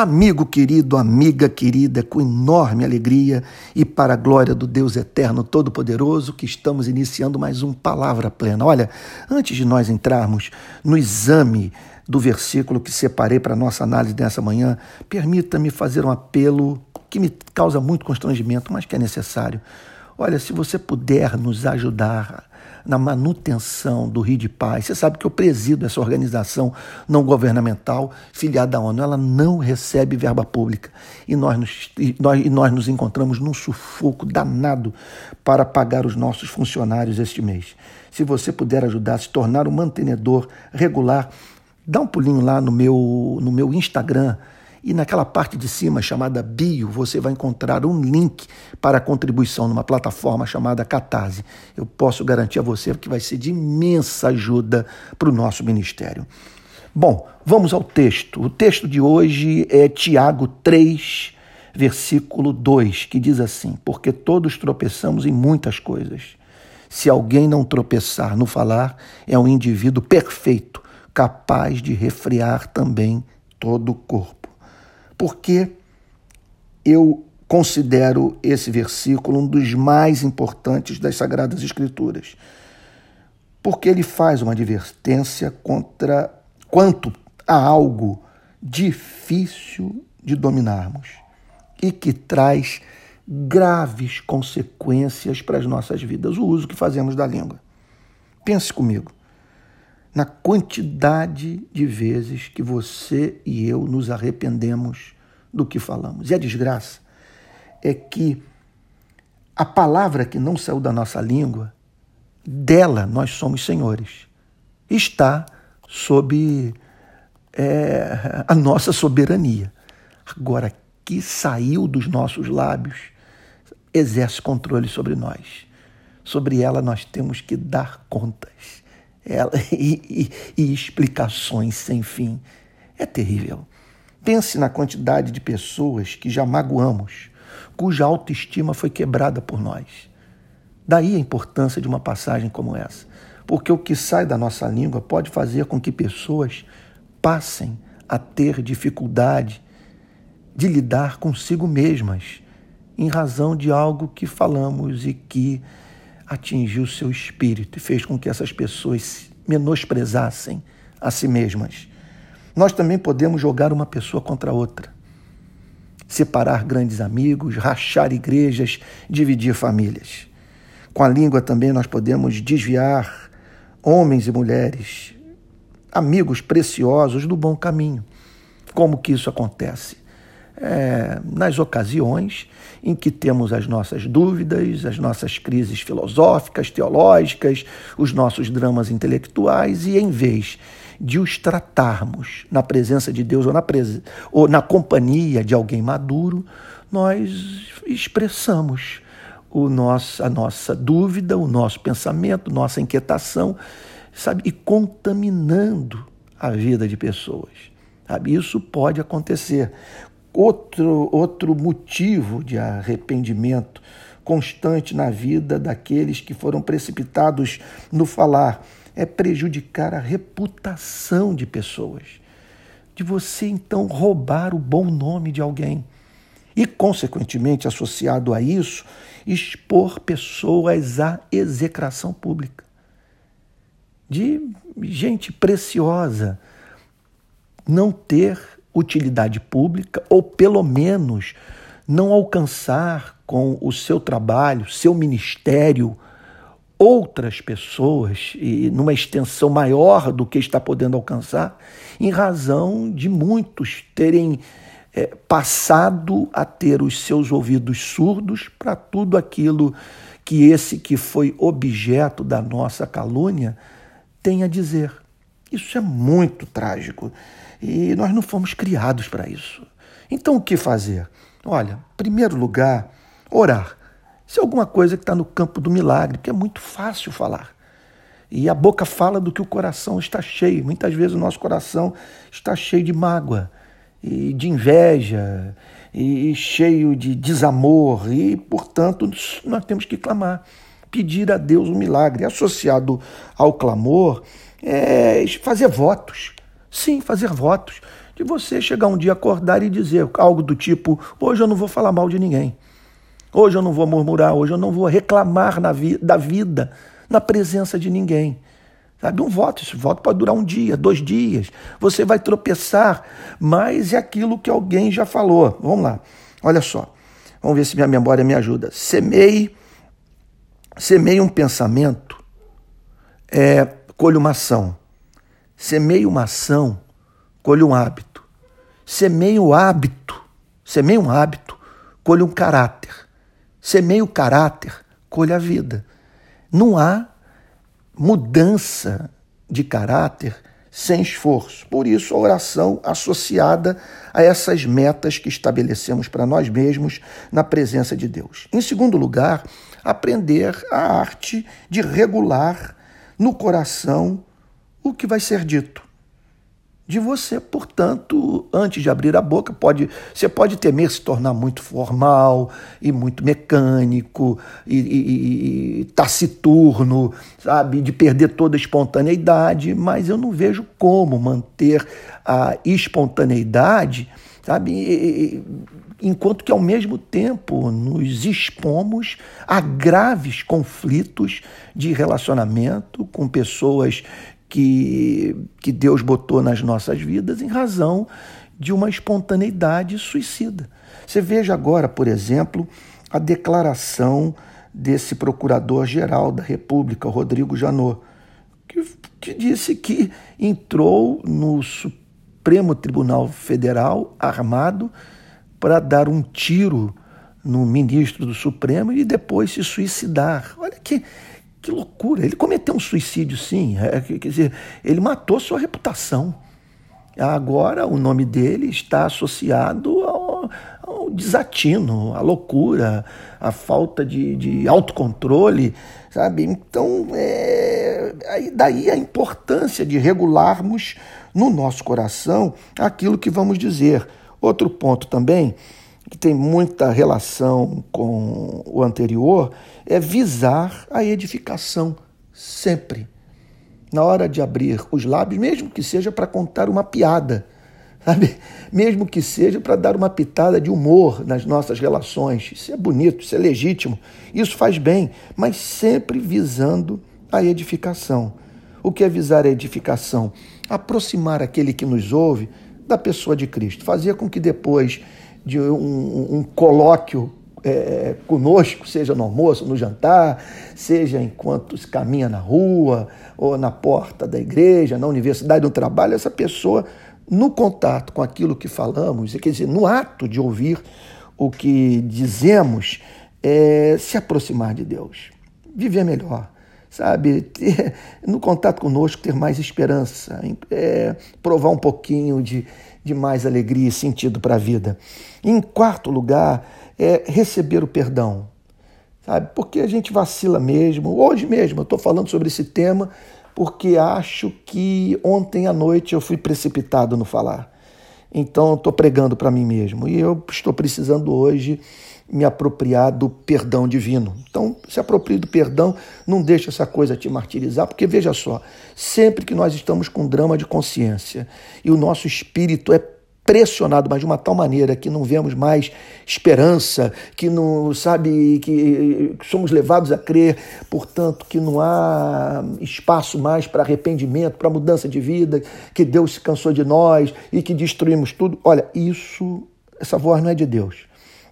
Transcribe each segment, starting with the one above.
Amigo querido, amiga querida, com enorme alegria e para a glória do Deus Eterno Todo-Poderoso, que estamos iniciando mais um Palavra Plena. Olha, antes de nós entrarmos no exame do versículo que separei para nossa análise dessa manhã, permita-me fazer um apelo que me causa muito constrangimento, mas que é necessário. Olha, se você puder nos ajudar na manutenção do Rio de Paz. Você sabe que eu presido essa organização não governamental filiada à ONU. Ela não recebe verba pública e nós nos, e nós, e nós nos encontramos num sufoco danado para pagar os nossos funcionários este mês. Se você puder ajudar a se tornar um mantenedor regular, dá um pulinho lá no meu, no meu Instagram e naquela parte de cima chamada bio, você vai encontrar um link para a contribuição numa plataforma chamada Catarse. Eu posso garantir a você que vai ser de imensa ajuda para o nosso ministério. Bom, vamos ao texto. O texto de hoje é Tiago 3, versículo 2, que diz assim: Porque todos tropeçamos em muitas coisas. Se alguém não tropeçar no falar, é um indivíduo perfeito, capaz de refrear também todo o corpo. Porque eu considero esse versículo um dos mais importantes das Sagradas Escrituras. Porque ele faz uma advertência contra quanto a algo difícil de dominarmos e que traz graves consequências para as nossas vidas, o uso que fazemos da língua. Pense comigo na quantidade de vezes que você e eu nos arrependemos do que falamos. E a desgraça é que a palavra que não saiu da nossa língua, dela nós somos senhores. Está sob é, a nossa soberania. Agora, que saiu dos nossos lábios, exerce controle sobre nós. Sobre ela nós temos que dar contas ela, e, e, e explicações sem fim. É terrível. Pense na quantidade de pessoas que já magoamos, cuja autoestima foi quebrada por nós. Daí a importância de uma passagem como essa, porque o que sai da nossa língua pode fazer com que pessoas passem a ter dificuldade de lidar consigo mesmas, em razão de algo que falamos e que atingiu seu espírito e fez com que essas pessoas menosprezassem a si mesmas. Nós também podemos jogar uma pessoa contra outra, separar grandes amigos, rachar igrejas, dividir famílias. Com a língua também nós podemos desviar homens e mulheres, amigos preciosos do bom caminho. Como que isso acontece? É, nas ocasiões em que temos as nossas dúvidas, as nossas crises filosóficas, teológicas, os nossos dramas intelectuais, e em vez de os tratarmos na presença de Deus ou na, pres... ou na companhia de alguém maduro, nós expressamos o nosso, a nossa dúvida, o nosso pensamento, nossa inquietação, sabe, e contaminando a vida de pessoas. Isso pode acontecer outro, outro motivo de arrependimento constante na vida daqueles que foram precipitados no falar é prejudicar a reputação de pessoas. De você então roubar o bom nome de alguém. E, consequentemente, associado a isso, expor pessoas à execração pública. De gente preciosa não ter utilidade pública ou pelo menos não alcançar com o seu trabalho, seu ministério, outras pessoas e numa extensão maior do que está podendo alcançar, em razão de muitos terem é, passado a ter os seus ouvidos surdos para tudo aquilo que esse que foi objeto da nossa calúnia tem a dizer. Isso é muito trágico. E nós não fomos criados para isso. Então o que fazer? Olha, em primeiro lugar, orar. Isso é alguma coisa que está no campo do milagre, que é muito fácil falar. E a boca fala do que o coração está cheio. Muitas vezes o nosso coração está cheio de mágoa, e de inveja, e cheio de desamor, e, portanto, nós temos que clamar, pedir a Deus um milagre. Associado ao clamor, é fazer votos. Sim, fazer votos. de você chegar um dia, acordar e dizer algo do tipo: hoje eu não vou falar mal de ninguém. Hoje eu não vou murmurar, hoje eu não vou reclamar vi da vida na presença de ninguém. Sabe, um voto, esse voto pode durar um dia, dois dias. Você vai tropeçar, mas é aquilo que alguém já falou. Vamos lá, olha só. Vamos ver se minha memória me ajuda. Semeie, semeie um pensamento, é, colhe uma ação. Semeie uma ação, colhe um hábito. Semeie o hábito, semeie um hábito, colhe um caráter. Semeie o caráter, colhe a vida. Não há mudança de caráter sem esforço. Por isso, a oração associada a essas metas que estabelecemos para nós mesmos na presença de Deus. Em segundo lugar, aprender a arte de regular no coração o que vai ser dito de você. Portanto, antes de abrir a boca, pode, você pode temer se tornar muito formal e muito mecânico e, e, e taciturno, sabe, de perder toda a espontaneidade, mas eu não vejo como manter a espontaneidade, sabe, enquanto que ao mesmo tempo nos expomos a graves conflitos de relacionamento com pessoas que, que Deus botou nas nossas vidas em razão de uma espontaneidade suicida. Você veja agora, por exemplo, a declaração desse procurador-geral da República, Rodrigo Janot, que, que disse que entrou no Supremo Tribunal Federal armado para dar um tiro no ministro do Supremo e depois se suicidar. Olha que, que loucura! Ele cometeu um suicídio, sim. É, quer dizer, ele matou sua reputação. Agora o nome dele está associado ao, ao desatino, à loucura, à falta de, de autocontrole, sabe? Então, é, aí, daí a importância de regularmos no nosso coração aquilo que vamos dizer. Outro ponto também que tem muita relação com o anterior, é visar a edificação sempre. Na hora de abrir os lábios, mesmo que seja para contar uma piada, sabe? Mesmo que seja para dar uma pitada de humor nas nossas relações. Isso é bonito, isso é legítimo, isso faz bem, mas sempre visando a edificação. O que é visar a edificação? Aproximar aquele que nos ouve da pessoa de Cristo, fazer com que depois de um, um colóquio é, conosco, seja no almoço, no jantar, seja enquanto se caminha na rua, ou na porta da igreja, na universidade, no trabalho, essa pessoa, no contato com aquilo que falamos, quer dizer, no ato de ouvir o que dizemos, é, se aproximar de Deus, viver melhor, sabe? Ter, no contato conosco, ter mais esperança, é, provar um pouquinho de, de mais alegria e sentido para a vida. Em quarto lugar, é receber o perdão, sabe? Porque a gente vacila mesmo. Hoje mesmo eu estou falando sobre esse tema porque acho que ontem à noite eu fui precipitado no falar. Então estou pregando para mim mesmo e eu estou precisando hoje me apropriar do perdão divino. Então, se aproprie do perdão, não deixe essa coisa te martirizar, porque veja só, sempre que nós estamos com drama de consciência e o nosso espírito é pressionado, mas de uma tal maneira que não vemos mais esperança, que não sabe que somos levados a crer, portanto, que não há espaço mais para arrependimento, para mudança de vida, que Deus se cansou de nós e que destruímos tudo. Olha, isso, essa voz não é de Deus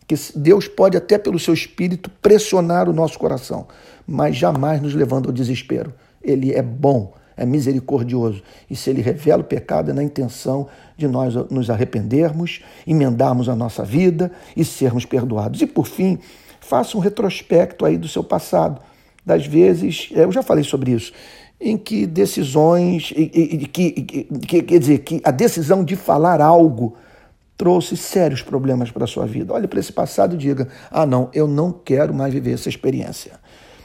que Deus pode até pelo seu espírito pressionar o nosso coração, mas jamais nos levando ao desespero. Ele é bom, é misericordioso. E se ele revela o pecado, é na intenção de nós nos arrependermos, emendarmos a nossa vida e sermos perdoados. E por fim, faça um retrospecto aí do seu passado. Das vezes, é, eu já falei sobre isso, em que decisões, que, que, que, quer dizer, que a decisão de falar algo trouxe sérios problemas para a sua vida. Olhe para esse passado e diga: ah, não, eu não quero mais viver essa experiência.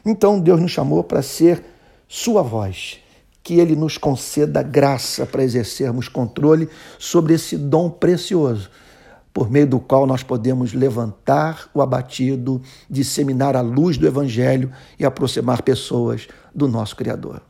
Então Deus nos chamou para ser Sua voz, que Ele nos conceda graça para exercermos controle sobre esse dom precioso, por meio do qual nós podemos levantar o abatido, disseminar a luz do Evangelho e aproximar pessoas do nosso Criador.